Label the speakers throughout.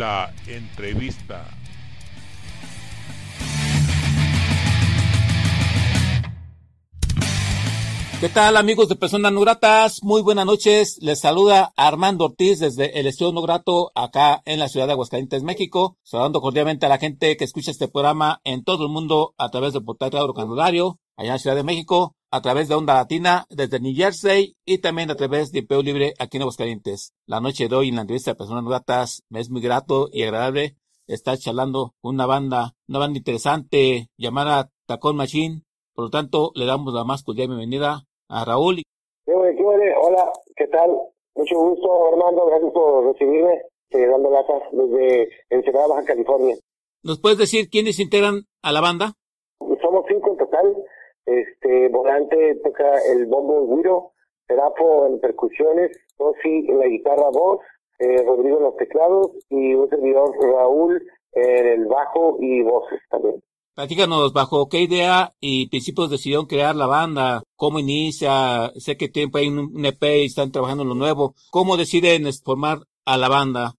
Speaker 1: La entrevista.
Speaker 2: ¿Qué tal amigos de Personas No Gratas? Muy buenas noches. Les saluda Armando Ortiz desde el Estudio No Grato acá en la ciudad de Aguascalientes, México. Saludando cordialmente a la gente que escucha este programa en todo el mundo a través del portal Canulario, allá en la Ciudad de México, a través de Onda Latina desde New Jersey y también a través de Peo Libre aquí en Aguascalientes. La noche de hoy en la entrevista de Personas Gratas me es muy grato y agradable estar charlando con una banda, una banda interesante llamada Tacón Machine. Por lo tanto, le damos la más cordial bienvenida a Raúl.
Speaker 3: Hola, ¿qué tal? Mucho gusto, Armando. Gracias por recibirme. Eh, dando lata desde Ensenada, Baja California.
Speaker 2: ¿Nos puedes decir quiénes integran a la banda?
Speaker 3: Somos cinco en total. Este, volante toca el bombo guiro, Serapo en percusiones, Tosi en la guitarra voz, eh, Rodrigo en los teclados y un servidor Raúl en el bajo y voces también.
Speaker 2: Platícanos, ¿bajo qué idea y principios decidieron crear la banda? ¿Cómo inicia? Sé que tiempo hay un EP y están trabajando en lo nuevo. ¿Cómo deciden formar a la banda?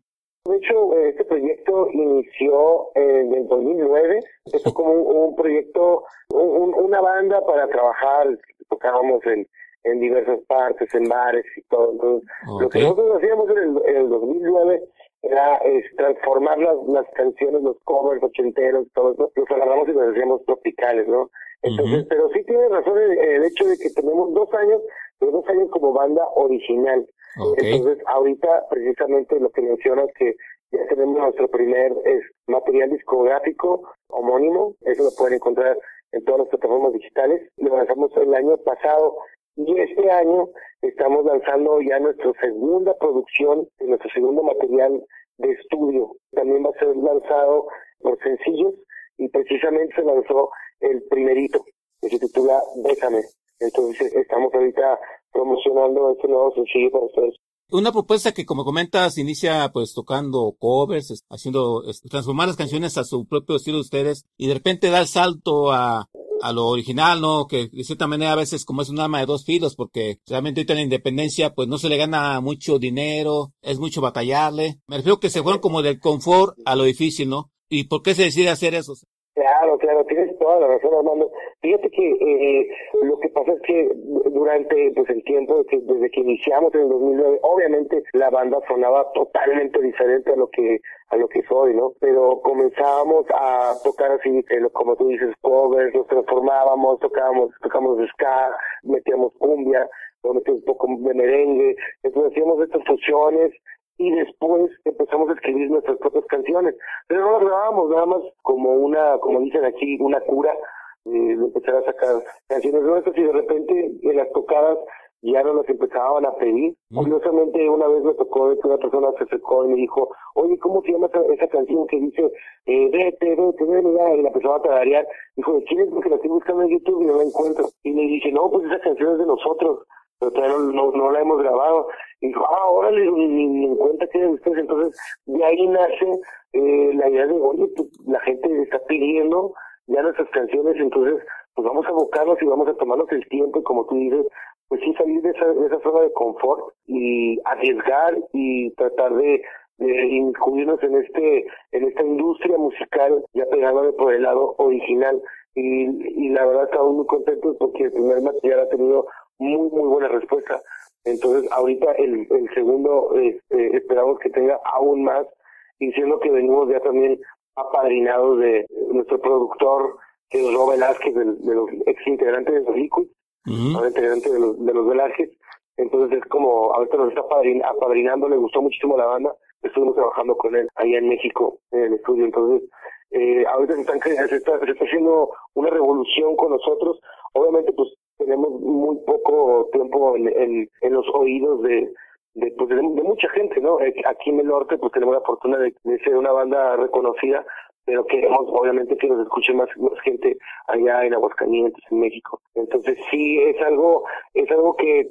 Speaker 3: De hecho, este proyecto inició en el 2009. Esto como un, un proyecto, un, una banda para trabajar. Tocábamos en, en diversas partes, en bares y todo. Entonces, Lo que nosotros hacíamos en el, en el 2009 era es, transformar las, las canciones, los covers ochenteros, todo eso, los agarramos y los hacíamos tropicales, ¿no? Entonces, pero sí tiene razón el, el hecho de que tenemos dos años, pero dos años como banda original. Entonces, ahorita precisamente lo que mencionas que ya tenemos nuestro primer material discográfico homónimo, eso lo pueden encontrar en todas las plataformas digitales. Lo lanzamos el año pasado y este año estamos lanzando ya nuestra segunda producción, nuestro segundo material de estudio. También va a ser lanzado por sencillos y precisamente se lanzó el primerito, que se titula Bésame. Entonces estamos ahorita promocionando este nuevo sencillo para ustedes.
Speaker 2: Una propuesta que, como comentas, inicia pues tocando covers, haciendo, transformar las canciones a su propio estilo de ustedes y de repente da el salto a, a lo original, ¿no? Que de cierta manera a veces como es un arma de dos filos porque realmente ahorita en la independencia pues no se le gana mucho dinero, es mucho batallarle. Me refiero que se fueron como del confort a lo difícil, ¿no? ¿Y por qué se decide hacer eso?
Speaker 3: Claro, claro, tienes toda la razón, Armando. Fíjate que eh, lo que pasa es que durante pues el tiempo desde que iniciamos en el 2009, obviamente la banda sonaba totalmente diferente a lo que a lo que es hoy, ¿no? Pero comenzábamos a tocar así, eh, como tú dices, covers, nos transformábamos, tocábamos, tocábamos ska, metíamos cumbia, metíamos un poco de merengue, entonces hacíamos estas fusiones y después empezamos a escribir nuestras propias canciones. Pero no las grabábamos nada más como una, como dicen aquí, una cura eh, empezar a sacar canciones nuestras y de repente en las tocadas ya no las empezaban a pedir.
Speaker 2: Mm.
Speaker 3: Curiosamente una vez me tocó que una persona se acercó y me dijo, oye, ¿cómo se llama esa, esa canción que dice, eh, vete, vete, vete, y la empezaba a tararear? Dijo, ¿de quién es? Porque la estoy buscando en YouTube y no la encuentro. Y le dije, no, pues esa canción es de nosotros pero todavía no, la hemos grabado. Y dijo, ah, órale, ni, ni, ni en cuenta que de ustedes. Entonces, de ahí nace eh, la idea de, oye, pues, la gente está pidiendo ya nuestras canciones, entonces, pues vamos a abocarnos y vamos a tomarnos el tiempo, y como tú dices, pues sí salir de esa, de esa zona de confort y arriesgar y tratar de, de incluirnos en este en esta industria musical ya pegándole por el lado original y, y la verdad estamos muy contentos porque el primer material ha tenido muy muy buena respuesta entonces ahorita el, el segundo este, esperamos que tenga aún más y siendo que venimos ya también apadrinados de nuestro productor que es Rob Velázquez de, de los ex integrantes de los Liquid ahora integrante de los, de los Velázquez. Entonces es como, ahorita nos está apadrin- apadrinando, le gustó muchísimo la banda. Estuvimos trabajando con él allá en México, en el estudio. Entonces, eh, ahorita se, están, se, está, se está haciendo una revolución con nosotros. Obviamente, pues tenemos muy poco tiempo en, los oídos de, pues, de, mucha gente, ¿no? Eh, aquí en el norte pues tenemos la fortuna de, ser una banda reconocida, pero queremos obviamente que nos escuche más, más gente allá en Aguascalientes, en México. Entonces sí es algo, es algo que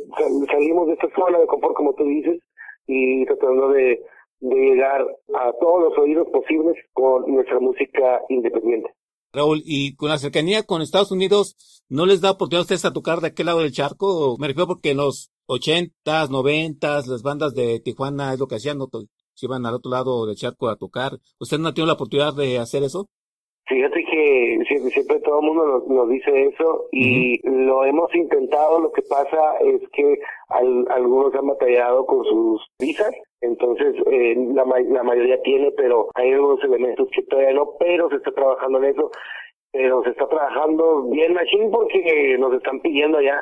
Speaker 3: salimos de esta zona de confort como tú dices y tratando de llegar a todos los oídos posibles con nuestra música independiente.
Speaker 2: Raúl, y con la cercanía con Estados Unidos, ¿no les da oportunidad a ustedes a tocar de aquel lado del charco? Me refiero porque en los ochentas, noventas, las bandas de Tijuana es lo que hacían, ¿no? Se iban al otro lado del charco a tocar. ¿Usted no ha tenido la oportunidad de hacer eso?
Speaker 3: Fíjate que siempre, todo el mundo nos, dice eso y lo hemos intentado. Lo que pasa es que algunos han batallado con sus visas, entonces eh, la, la mayoría tiene, pero hay algunos elementos que todavía no, pero se está trabajando en eso. Pero se está trabajando bien machine porque nos están pidiendo ya.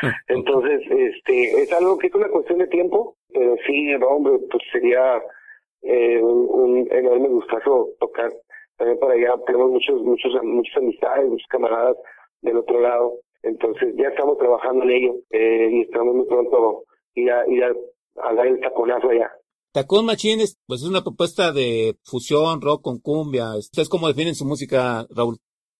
Speaker 3: entonces, este, es algo que es una cuestión de tiempo, pero sí, hombre, pues sería eh, un, un enorme gustazo tocar también para allá tenemos muchos, muchos, muchas amistades, muchos camaradas del otro lado. Entonces ya estamos trabajando en ello eh, y estamos muy pronto ir a, ir a, dar el taconazo allá.
Speaker 2: Tacón Machines, pues es una propuesta de fusión, rock con cumbia. ¿Ustedes cómo definen su música, Raúl?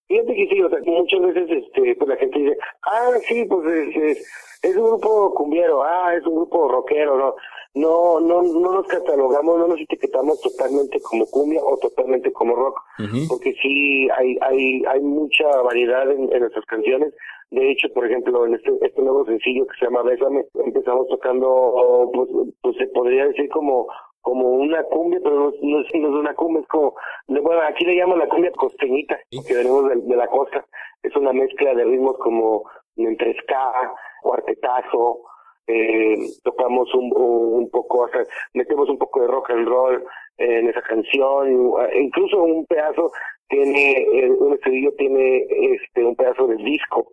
Speaker 3: Fíjate que sí, o sea, muchas veces este, pues la gente dice, ah, sí, pues es, es, un grupo cumbiero, ah, es un grupo rockero, ¿no? No, no, no nos catalogamos, no nos etiquetamos totalmente como cumbia o totalmente como rock, porque sí hay, hay, hay mucha variedad en, nuestras canciones. De hecho, por ejemplo, en este, este nuevo sencillo que se llama Bésame, empezamos tocando, pues, pues se podría decir como como una cumbia, pero no, no, es, una cumbia, es como, bueno, aquí le llaman la cumbia costeñita, porque venimos de, la costa, es una mezcla de ritmos como entre ska, cuartetazo, eh, tocamos un, un poco, o metemos un poco de rock and roll en esa canción, e incluso un pedazo tiene, eh, un estudio tiene este un pedazo de disco.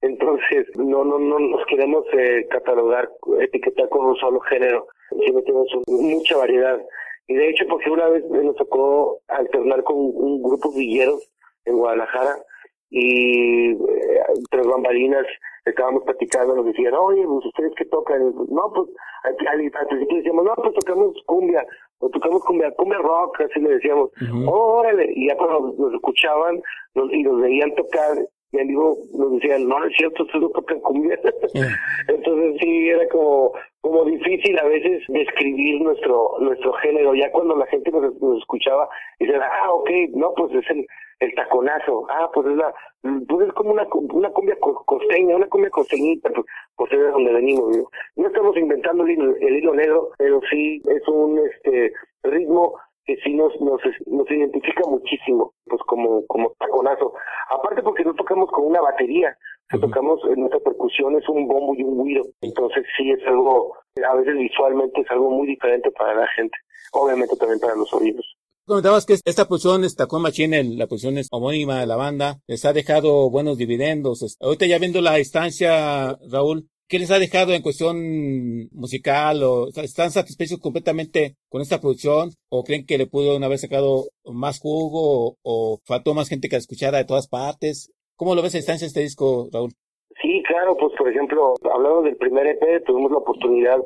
Speaker 3: Entonces, no, no, no nos queremos eh, catalogar, etiquetar con un solo género, sino tenemos mucha variedad. Y de hecho, porque una vez nos tocó alternar con un grupo villeros en Guadalajara y eh, entre bambalinas estábamos platicando, nos decían, oye, pues ustedes que tocan, no, pues al, principio decíamos, no, pues tocamos cumbia, o tocamos cumbia, cumbia rock, así le decíamos, oh, órale, y ya cuando nos, escuchaban y nos veían tocar, y digo, nos decían, no, es cierto, ustedes no tocan cumbia. Entonces sí, era como, como difícil a veces describir nuestro, nuestro género, ya cuando la gente nos, nos escuchaba, y decían, ah, ok, no, pues es el, el taconazo, ah, pues es la, pues es como una, una cumbia costeña, una cumbia costeñita, pues, pues es de donde venimos, No estamos inventando el hilo, negro, pero sí es un este ritmo que sí nos, nos, nos identifica muchísimo, pues como, como taconazo. Aparte porque no tocamos con una batería, tocamos en nuestra percusión es un bombo y un guiro. Entonces sí es algo, a veces visualmente es algo muy diferente para la gente. Obviamente también para los oídos.
Speaker 2: Comentabas que esta posición, esta Machine, la posición es homónima de la banda, les ha dejado buenos dividendos. Ahorita ya viendo la distancia, Raúl, ¿qué les ha dejado en cuestión musical? o ¿Están satisfechos completamente con esta producción? ¿O creen que le pudo haber sacado más jugo? ¿O, faltó más gente que la escuchara de todas partes? ¿Cómo lo ves a distancia este disco, Raúl?
Speaker 3: Sí, claro, pues por ejemplo, hablando del primer EP, tuvimos la oportunidad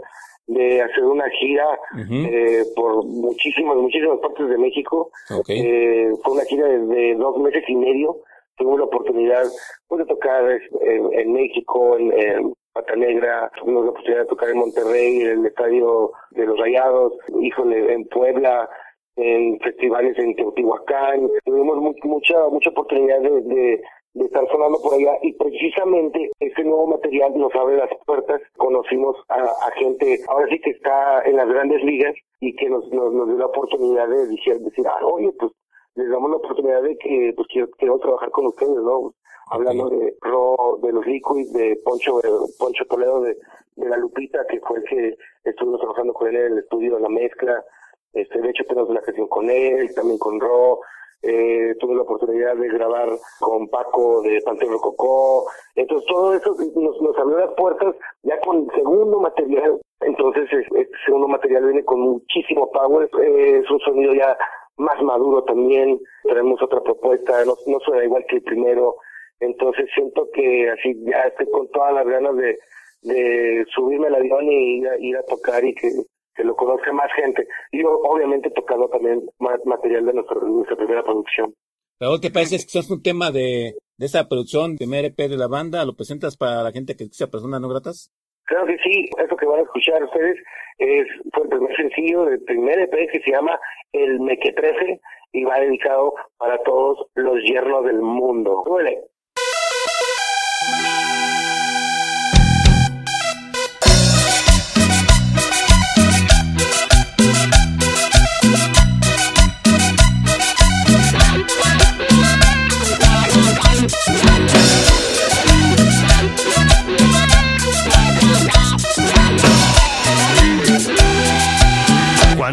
Speaker 3: de hacer una gira eh, por muchísimas, muchísimas partes de México. Eh, fue una gira de, dos meses y medio. Tuvimos la oportunidad pues, de tocar en, México, en, en, Pata Negra, tuvimos la oportunidad de tocar en Monterrey, en el estadio de los Rayados, híjole, en Puebla, en festivales en Teotihuacán. Tuvimos mucha, mucha oportunidad de estar sonando por allá y precisamente ese nuevo material nos abre las puertas. Conocimos a, gente, ahora sí que está en las grandes ligas y que nos, nos, dio la oportunidad de decir, decir ah, oye, pues les damos la oportunidad de que pues quiero, trabajar con ustedes, ¿no? Hablando de Ro, de los Liquids, de Poncho, de Poncho Toledo, de, de la Lupita, que fue el que estuvimos trabajando con él en el estudio de la mezcla. Este, de hecho tenemos una sesión con él, también con Ro, eh, tuve la oportunidad de grabar con Paco de Panteón Rococó, entonces todo eso nos, nos abrió las puertas ya con segundo material, entonces este segundo material viene con muchísimo power, eh, es un sonido ya más maduro también, tenemos otra propuesta, no, no suena igual que el primero, entonces siento que así ya estoy con todas las ganas de, de subirme al avión y ir a, ir a tocar y que, que lo conozca más gente. Y obviamente tocando también material de nuestra, nuestra primera producción.
Speaker 2: Raúl, ¿qué parece? Que es un tema de, de esa producción, de MRP de la banda, ¿lo presentas para la gente que escucha personas no gratas?
Speaker 3: Creo que sí, eso que van a escuchar ustedes es fue el primer sencillo del primer EP que se llama El Mequetrefe y va dedicado para todos los yernos del mundo. Duele.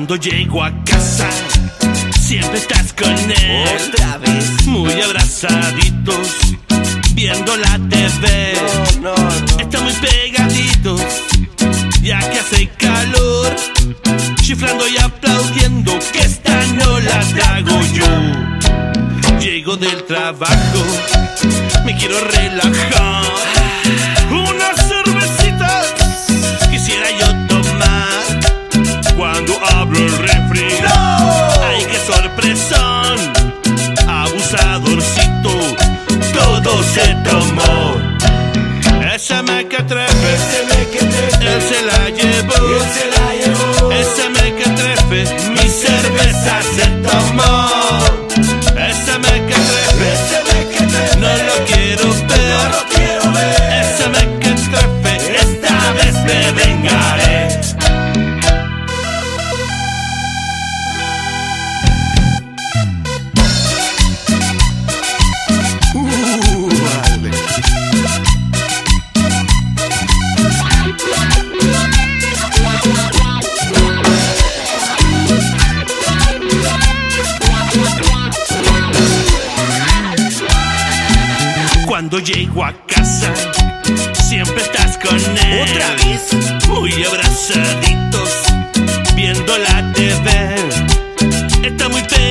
Speaker 4: Cuando llego a casa, siempre estás con él. Otra vez. Muy abrazaditos, viendo la TV. No, Está muy pegaditos, ya que hace calor. Chiflando y aplaudiendo, que esta no la trago yo. Llego del trabajo, me quiero relajar.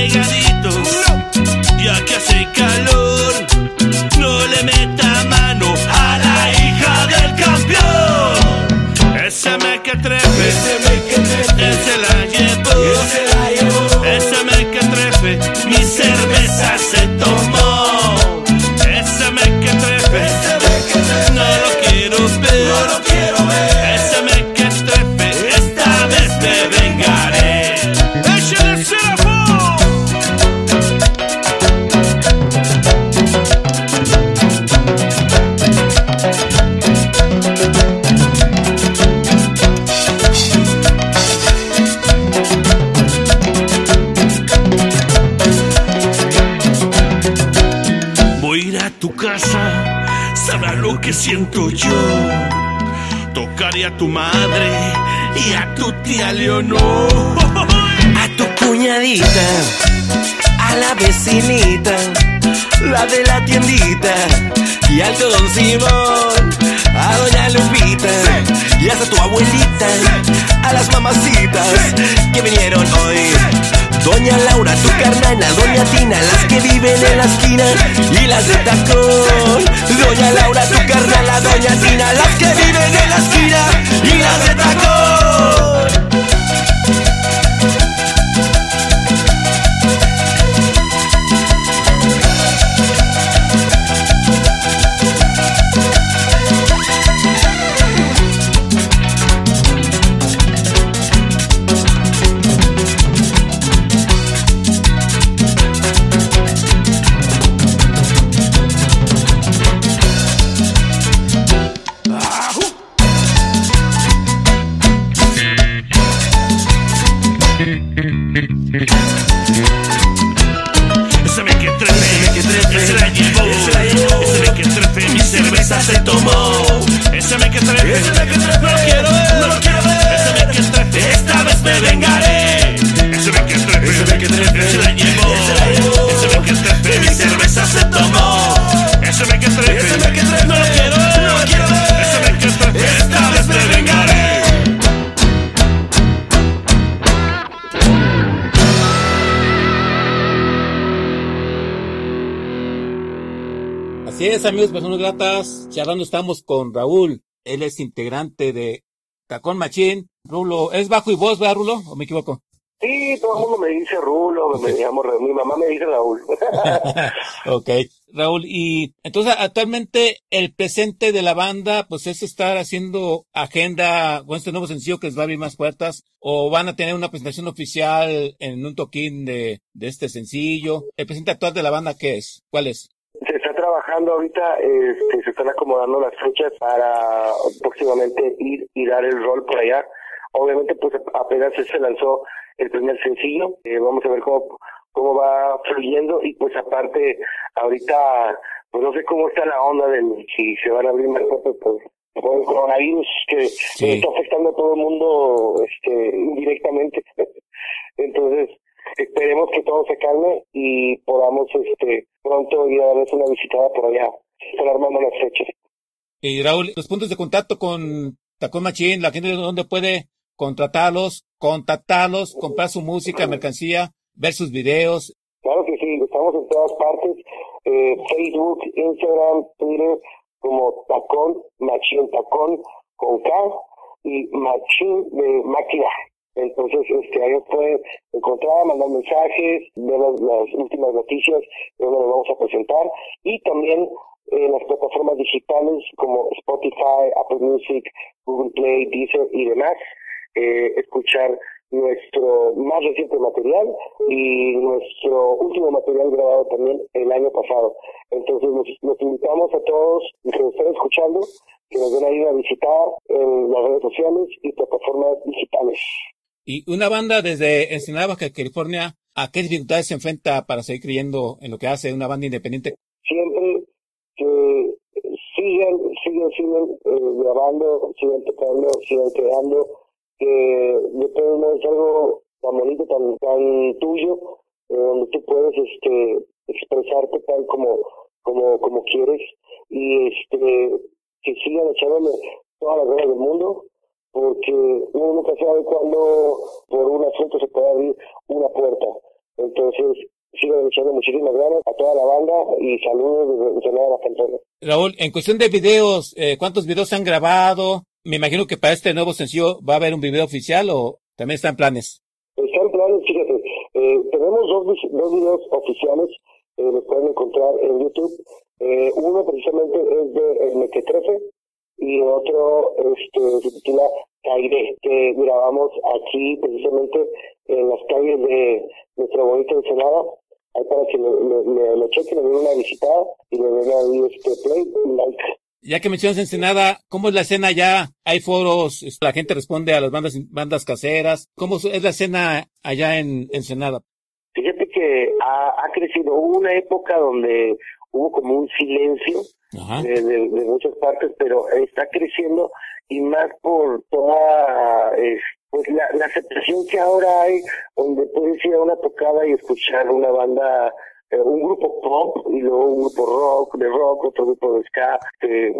Speaker 4: Está a tu madre y a tu tía Leonor.
Speaker 5: A tu cuñadita, a la vecinita, la de la tiendita, y al don Simón, a doña Lupita, y hasta tu abuelita, Laura, tu carnana, Doña Tina, las que viven en la esquina y las de tacón. Doña Laura, tu carnala, Doña Tina, las que viven en la esquina y las de tacón.
Speaker 2: Es, amigos, personas gratas. Charlando estamos con Raúl. Él es integrante de Tacón Machín. Rulo, ¿es bajo y voz, verdad, Rulo? ¿O me equivoco?
Speaker 3: Sí, todo el mundo me dice Rulo, me llamo, mi mamá me dice Raúl.
Speaker 2: ok, Raúl, y entonces actualmente el presente de la banda, pues es estar haciendo agenda con este nuevo sencillo que les va a abrir más puertas, o van a tener una presentación oficial en un toquín de, de este sencillo. ¿El presente actual de la banda qué es? ¿Cuál es?
Speaker 3: Trabajando ahorita, este, se están acomodando las fechas para próximamente ir y dar el rol por allá. Obviamente, pues apenas se lanzó el primer sencillo, eh, vamos a ver cómo, cómo va fluyendo y pues aparte, ahorita, pues no sé cómo está la onda del, si se van a abrir más puertas por, por el coronavirus que
Speaker 2: Sí.
Speaker 3: está afectando a todo el mundo este, indirectamente. Entonces, esperemos que todo se calme y podamos este pronto ir a darles una visitada por allá. Están armando las fechas.
Speaker 2: Y Raúl, los puntos de contacto con Tacón Machín, la gente donde puede contratarlos, contactarlos, comprar su música, mercancía, ver sus videos.
Speaker 3: Claro que sí, estamos en todas partes, eh, Facebook, Instagram, Twitter, como Tacón, Machín Tacón, con K, y Machín de máquina. Entonces, este, ahí pueden encontrar, mandar mensajes, ver las, últimas noticias de donde vamos a presentar, y también en las plataformas digitales como Spotify, Apple Music, Google Play, Deezer y demás, eh, escuchar nuestro más reciente material y nuestro último material grabado también el año pasado. Entonces los, los invitamos a todos que nos estén escuchando, que nos den ahí a visitar en las redes sociales y plataformas digitales.
Speaker 2: Y una banda desde Ensenada, Baja California, ¿a qué dificultades se enfrenta para seguir creyendo en lo que hace una banda independiente?
Speaker 3: Siempre que sigan, sigan, sigan eh, grabando, sigan tocando, sigan creando, que de todo modo algo tan bonito, tan, tan tuyo, eh, donde tú puedes este expresarte tal como, como, como quieres y este que sigan echándole todas las ganas del mundo porque uno nunca sabe cuándo por un asunto se puede abrir una puerta. Entonces, sigan echando muchísimas ganas a toda la banda y saludos desde Ensenada la Cantona.
Speaker 2: Raúl, en cuestión de videos, eh, ¿cuántos videos se han grabado? Me imagino que para este nuevo sencillo va a haber un video oficial o también está en planes.
Speaker 3: Está en planes, fíjate, eh, tenemos dos, dos videos oficiales, eh, los pueden encontrar en YouTube. Eh, uno precisamente es de El Mequetrefe y otro este, se titula Cairé, que grabamos aquí precisamente en las calles de nuestro bonito Ensenada. Ahí para que lo, lo, lo- chequen, le den una visitada y le den ahí este play like.
Speaker 2: Ya que mencionas Ensenada, ¿cómo es la escena allá? ¿Hay foros? Este, ¿La gente responde a las bandas, bandas caseras? ¿Cómo es la escena allá en Ensenada?
Speaker 3: Fíjate que ha, ha crecido. Hubo una época donde hubo como un silencio de, de- de muchas partes, pero está creciendo y más por toda eh, pues la, la aceptación que ahora hay, donde puedes ir a una tocada y escuchar una banda, eh, un grupo pop y luego un grupo rock, de rock, otro grupo de ska, eh,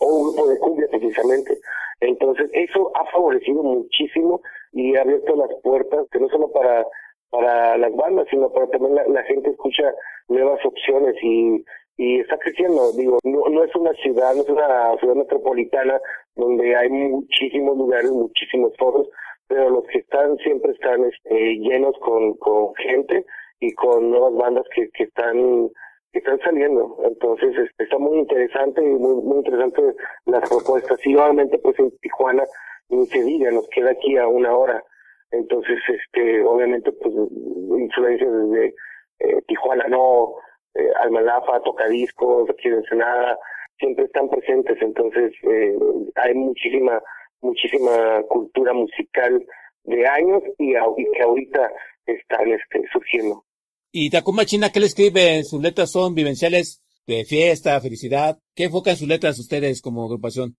Speaker 3: o un grupo de cumbia precisamente. Entonces eso ha favorecido muchísimo y ha abierto las puertas, que no solo para para las bandas, sino para también la, gente escucha nuevas opciones y, y está creciendo. Digo, no, no es una ciudad, no es una ciudad metropolitana donde hay muchísimos lugares, muchísimos foros, pero los que están siempre están este, llenos con, con gente y con nuevas bandas que, que están que están saliendo. Entonces este, está muy interesante y muy, muy interesante las propuestas. Y obviamente pues en Tijuana, ni se diga, nos queda aquí a una hora. Entonces, este, obviamente, pues, influencias desde eh, Tijuana, no, eh, Almalafa, Tocadiscos, aquí en Ensenada, siempre están presentes. Entonces, eh, hay muchísima, muchísima cultura musical de años y, y que ahorita están este, surgiendo.
Speaker 2: ¿Y Tacoma China qué le escribe? ¿Sus letras son vivenciales de fiesta, felicidad? ¿Qué enfocan sus letras ustedes como agrupación?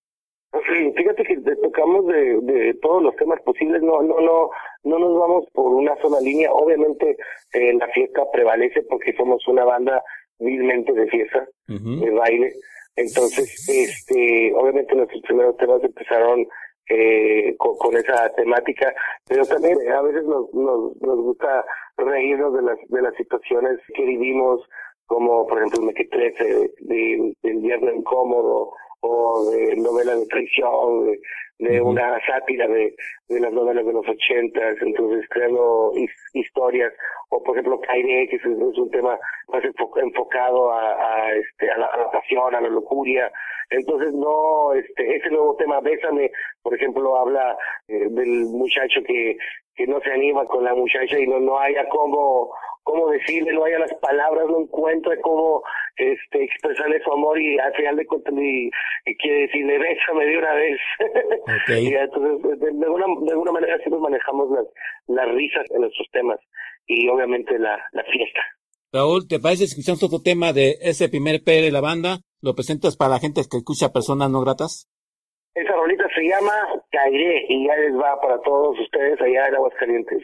Speaker 3: Tocamos de, de todos los temas posibles, no, no, no, no nos vamos por una sola línea. Obviamente eh, la fiesta prevalece porque somos una banda vilmente de fiesta, de baile. Entonces, este, obviamente nuestros primeros temas empezaron eh, con, con esa temática, pero también eh, a veces nos, nos, nos gusta reírnos de las, de las situaciones que vivimos como por ejemplo el Mequetrefe de, del Viernes Incómodo o de novela de traición, de, de una sátira de, de las novelas de los ochentas, entonces creando historias, o por ejemplo Caire, que es, un tema más enfocado a, a, este, a la, a la pasión, a la lujuria, entonces no, este, ese nuevo tema, Bésame, por ejemplo, habla eh, del muchacho que, que no se anima con la muchacha y no, no haya cómo, cómo decirle, no haya las palabras, no encuentra cómo este, expresarle su amor y al final de cuentas y, quiere decirle, bésame de una vez. y entonces, de, alguna, de alguna manera nos manejamos las, las risas en nuestros temas y obviamente la, la fiesta.
Speaker 2: Raúl, ¿te parece si escuchamos otro tema de ese primer P de la banda? ¿Lo presentas para la gente que escucha personas no gratas?
Speaker 3: Esa rolita se llama Cairé y ya les va para todos ustedes allá en Aguascalientes.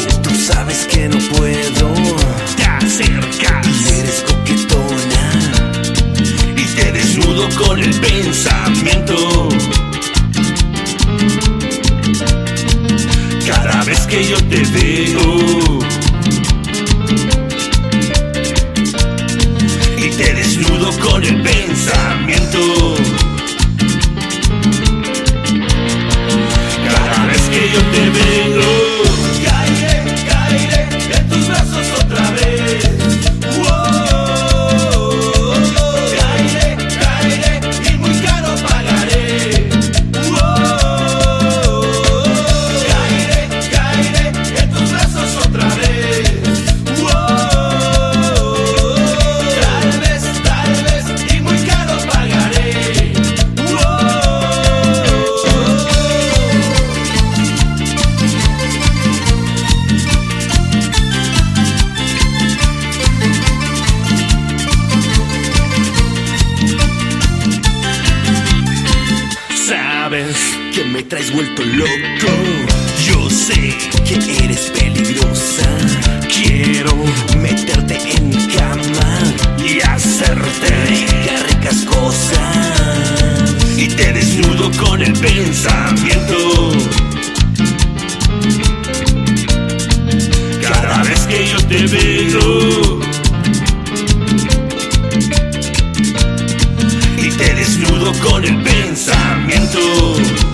Speaker 4: que me traes vuelto loco. Yo sé que eres peligrosa. Quiero
Speaker 5: meterte en mi cama
Speaker 4: y hacerte ricas,
Speaker 5: ricas cosas.
Speaker 4: Y te desnudo con el pensamiento. Cada vez que yo te veo. Y te desnudo con el pensamiento.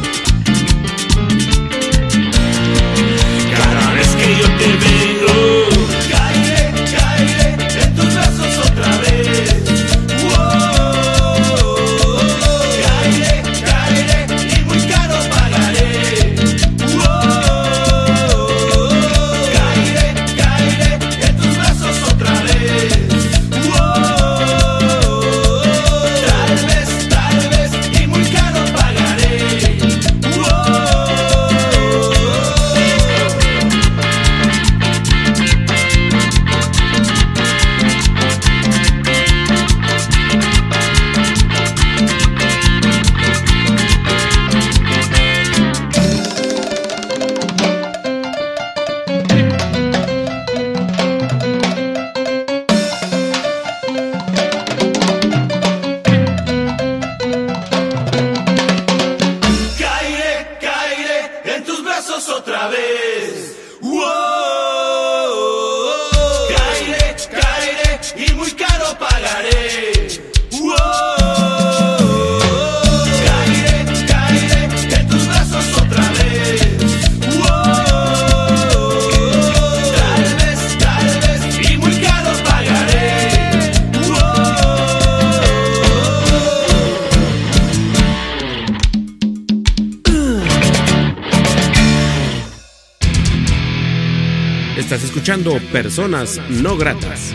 Speaker 6: Personas no gratas.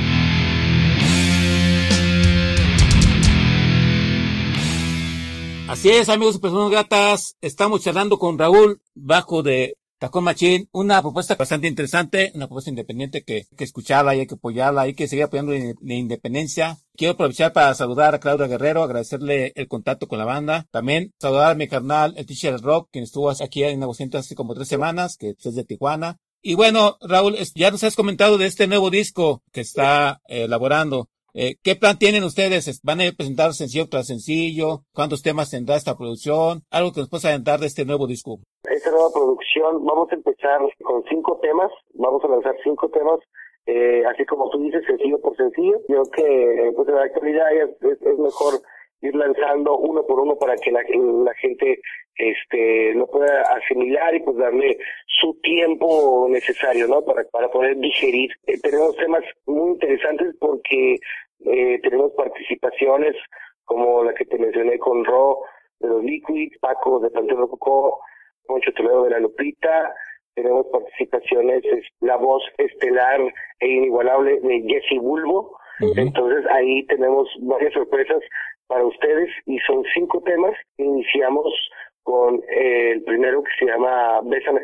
Speaker 2: Así es, amigos y personas gratas. Estamos charlando con Raúl bajo de Tacón Machín, una propuesta bastante interesante, una propuesta independiente que, que escucharla y hay que apoyarla, hay que seguir apoyando la independencia. Quiero aprovechar para saludar a Claudia Guerrero, agradecerle el contacto con la banda. También saludar a mi carnal, el teacher Rock, quien estuvo aquí en Aguascalientes hace como tres semanas, que es de Tijuana. Y bueno, Raúl, ya nos has comentado de este nuevo disco que está eh, elaborando. Eh, ¿Qué plan tienen ustedes? ¿Van a presentar sencillo tras sencillo? ¿Cuántos temas tendrá esta producción? Algo que nos pueda adelantar de este nuevo disco.
Speaker 3: Esta nueva producción, vamos a empezar con cinco temas, vamos a lanzar cinco temas, eh, así como tú dices, sencillo por sencillo. Yo creo que pues en la actualidad es, es, mejor ir lanzando uno por uno para que la, la gente este lo pueda asimilar y pues darle su tiempo necesario no para para poder digerir. Eh, tenemos temas muy interesantes porque eh, tenemos participaciones como la que te mencioné con Ro de los Liquids, Paco de Panteón Rococó, Poncho Toledo de la Lupita, tenemos participaciones, es la voz estelar e inigualable de Jesse Bulbo, entonces ahí tenemos varias sorpresas para ustedes y son cinco temas. Iniciamos con eh, el primero que se llama Bésame.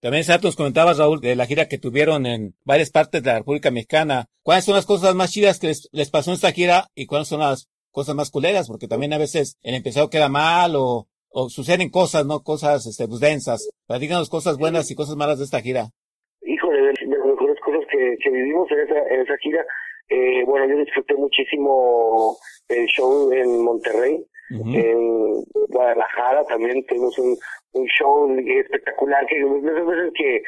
Speaker 2: También nos comentabas, Raúl, de la gira que tuvieron en varias partes de la República Mexicana. ¿Cuáles son las cosas más chidas que les, pasó en esta gira y cuáles son las cosas más culeras? Porque también a veces el empezado queda mal o, o suceden cosas, ¿no? Cosas este, pues, densas. Pero díganos cosas buenas y cosas malas de esta gira.
Speaker 3: Híjole, de, de las mejores cosas que, que vivimos en esa, en esa gira, eh, bueno, yo disfruté muchísimo el show en Monterrey. En Guadalajara también tuvimos un, un show espectacular que esas veces que,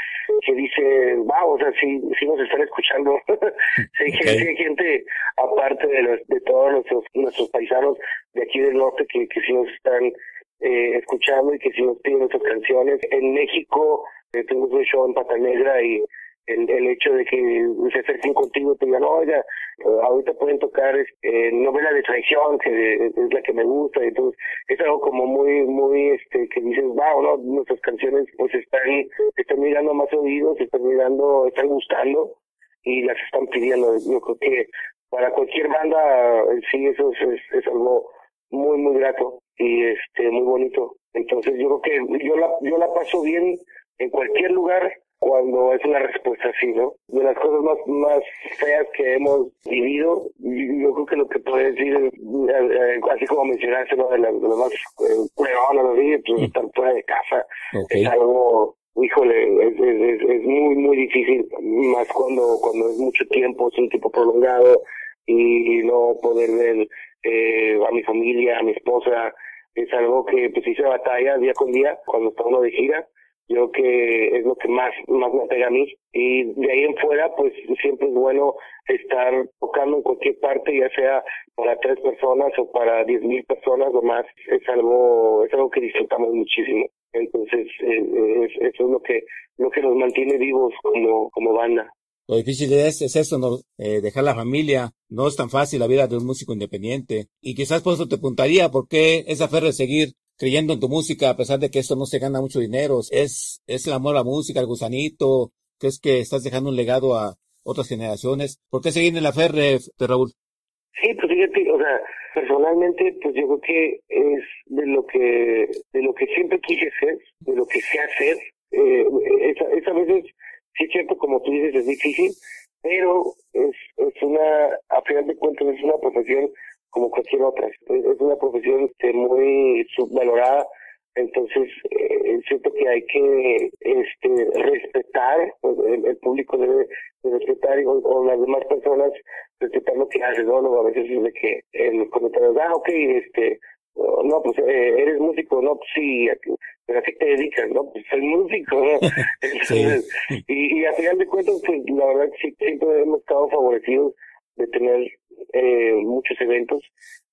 Speaker 3: que dice, wow, o sea, sí, sí nos están escuchando. sí, hay gente, aparte de, los, de todos nuestros, nuestros paisanos de aquí del norte que, que sí nos están eh, escuchando y que sí nos piden nuestras canciones. En México eh, tuvimos un show en Pata Negra y el, el hecho de que se acerquen contigo y te digan, oiga, eh, ahorita pueden tocar eh, novela de traición, que es la que me gusta, entonces es algo como muy, muy, este, que dices, wow, ¿no? Nuestras canciones pues están, están mirando más oídos, están mirando, están gustando y las están pidiendo. Yo creo que para cualquier banda en sí eso es, es, algo muy, muy grato y este, muy bonito. Entonces yo creo que yo la, yo la paso bien en cualquier lugar cuando es una respuesta así, ¿no? De las cosas más, más feas que hemos vivido, yo creo que lo que puedo decir, es, eh, así como mencionaste, ¿no? De, las más eh, pues estar fuera de casa, es algo, híjole, es, es, es, muy, muy difícil, más cuando, cuando es mucho tiempo, es un tiempo prolongado, y no poder ver eh, a mi familia, a mi esposa, es algo que pues hice batalla día con día cuando está uno de gira yo que es lo que más más me pega a mí y de ahí en fuera pues siempre es bueno estar tocando en cualquier parte ya sea para tres personas o para diez mil personas o más es algo es algo que disfrutamos muchísimo entonces eh, es, eso es lo que lo que nos mantiene vivos como como banda
Speaker 2: lo difícil es, es eso, ¿no? Eh, dejar la familia. No es tan fácil la vida de un músico independiente. Y quizás por eso te preguntaría, ¿por qué esa fe de seguir creyendo en tu música, a pesar de que esto no se gana mucho dinero. Es, es el amor a la música, el gusanito. ¿Crees que estás dejando un legado a otras generaciones? ¿Por qué seguir en la fe, de Raúl?
Speaker 3: Sí, pues fíjate, o sea, personalmente, pues yo creo que es de lo que, de lo que siempre quise ser, de lo que sé hacer. Eh, es, a veces, sí es cierto, como tú dices, es difícil, pero es, es una, a final de cuentas, es una profesión como cualquier otra. Es una profesión este, muy subvalorada, entonces eh, es cierto que hay que este, respetar, pues, el, público debe respetar y, o, las demás personas respetar lo que hace, ¿no? A veces es de que en los comentarios, ah, ok, este, no, pues eh, eres músico, no, pues sí, pero a qué te dedicas, no, pues soy músico, ¿no? y, y a final de cuentas, pues la verdad sí, siempre hemos estado favorecidos de tener eh, muchos eventos.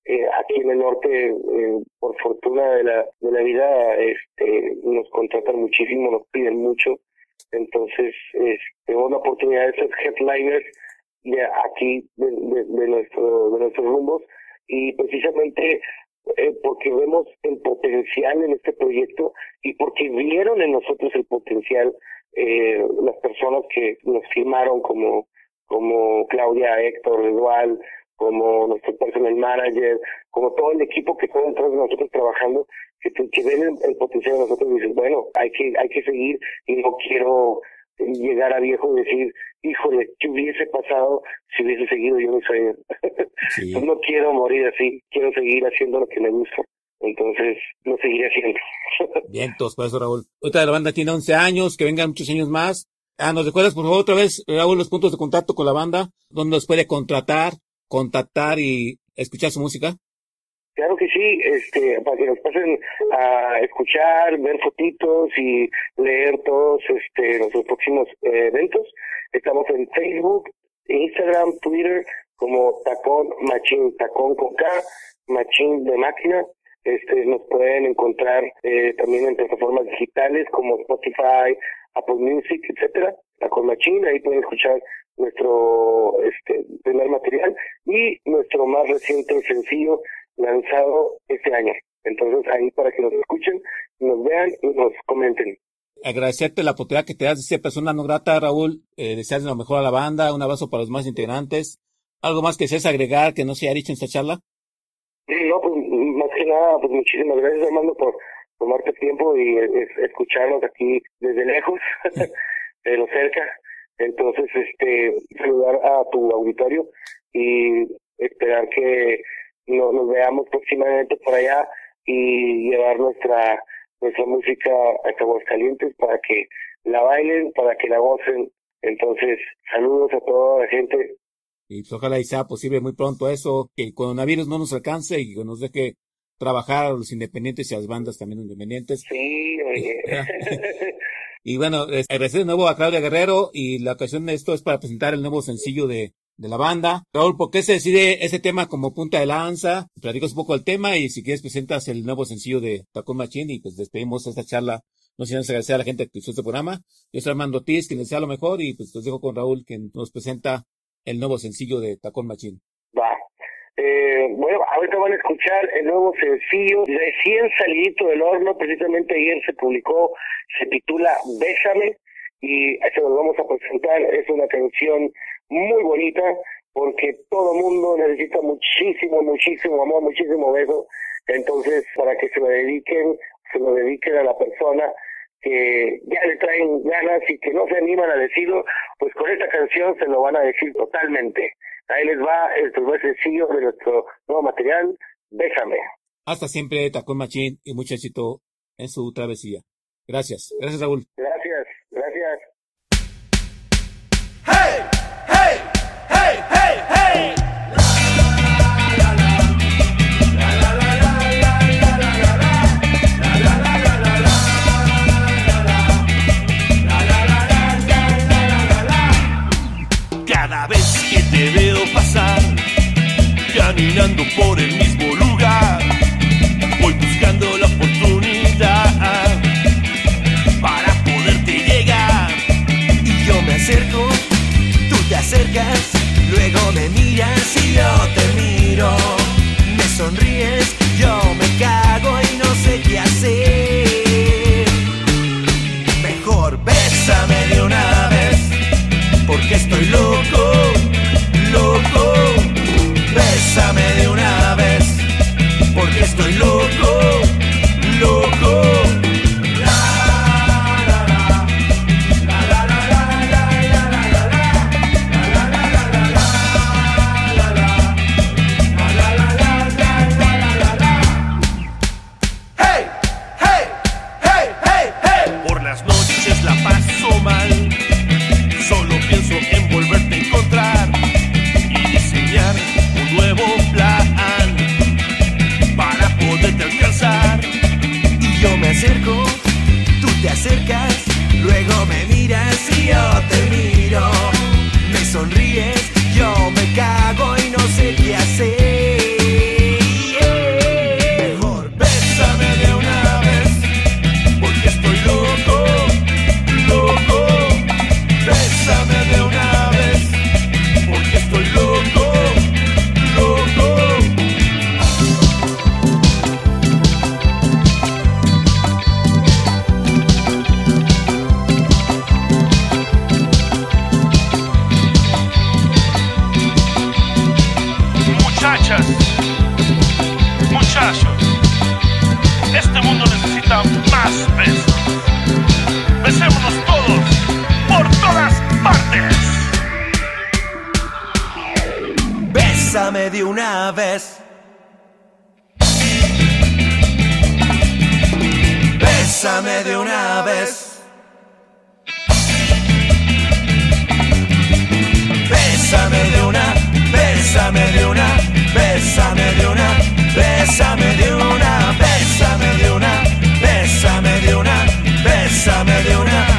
Speaker 3: Eh, aquí en el norte, eh, por fortuna de la, de la vida, este, nos contratan muchísimo, nos piden mucho. Entonces, tenemos la oportunidad de ser headliners de aquí, de, de, nuestro, de nuestros rumbos. Y precisamente eh, porque vemos el potencial en este proyecto y porque vieron en nosotros el potencial eh, las personas que nos firmaron como como Claudia, Héctor, Edual, como nuestro personal manager, como todo el equipo que está detrás de nosotros trabajando, que, que ven el, el potencial de nosotros y dicen, bueno, hay que, hay que seguir y no quiero llegar a viejo y decir, híjole, ¿qué hubiese pasado si hubiese seguido yo mi sueño?
Speaker 2: Sí.
Speaker 3: Pues no quiero morir así, quiero seguir haciendo lo que me gusta. Entonces, lo seguiré haciendo.
Speaker 2: Bien, todos por eso, Raúl. Ahorita la banda tiene 11 años, que vengan muchos años más. Ah, ¿nos recuerdas, por favor, otra vez, Raúl, los puntos de contacto con la banda? ¿Dónde nos puede contratar, contactar y escuchar su música?
Speaker 3: Claro que sí, este, para que nos pasen a escuchar, ver fotitos y leer todos este, nuestros próximos eh, eventos. Estamos en Facebook, Instagram, Twitter, como Tacón Machín, Tacón con K, Machín de máquina. Este, nos pueden encontrar eh, también en plataformas digitales como Spotify, Apple Music, etcétera. Tacón Machín, ahí pueden escuchar nuestro este, primer material y nuestro más reciente sencillo lanzado este año. Entonces ahí para que nos escuchen, nos vean y nos comenten.
Speaker 2: Agradecerte la oportunidad que te das de ser persona no grata, Raúl. Eh, desearle lo mejor a la banda. Un abrazo para los más integrantes. ¿Algo más que desees agregar que no se haya dicho en esta charla?
Speaker 3: Sí, no, pues más que nada, pues muchísimas gracias Armando por tomarte tiempo y eh, escucharnos aquí desde lejos, pero cerca. Entonces, este, saludar a tu auditorio y esperar que no, nos veamos próximamente por allá y llevar nuestra nuestra música a Aguascalientes para que la bailen, para que la gocen. Entonces, saludos a toda la gente.
Speaker 2: Y pues, ojalá y sea posible muy pronto eso, que el coronavirus no nos alcance y que nos deje trabajar a los independientes y a las bandas también independientes.
Speaker 3: Sí, oye.
Speaker 2: y bueno, agradecer de nuevo a Claudia Guerrero y la ocasión de esto es para presentar el nuevo sencillo de de la banda. Raúl, ¿por qué se decide ese tema como punta de lanza? Platicas un poco el tema y si quieres presentas el nuevo sencillo de Tacón Machín y pues despedimos esta charla. No sin antes agradecer a la gente que hizo este programa. Yo soy Armando Ortiz, que les sea lo mejor y pues los dejo con Raúl, que nos presenta el nuevo sencillo de Tacón Machín.
Speaker 3: Eh, bueno, ahorita van a escuchar el nuevo sencillo recién salidito del horno, precisamente ayer se publicó, se titula Bésame y se lo vamos a presentar, es una canción muy bonita porque todo mundo necesita muchísimo, muchísimo amor, muchísimo beso. Entonces, para que se lo dediquen, se lo dediquen a la persona que ya le traen ganas y que no se animan a decirlo, pues con esta canción se lo van a decir totalmente. Ahí les va el primer sencillo de nuestro nuevo material, Bésame.
Speaker 2: Hasta siempre, Tacón Machín, y mucho éxito en su travesía. Gracias. Gracias, Raúl.
Speaker 3: Gracias, gracias.
Speaker 5: Una vez. Bésame de una vez.
Speaker 4: Bésame de una, bésame de una,
Speaker 5: bésame de una, bésame de una, bésame de una, bésame de una, bésame de una,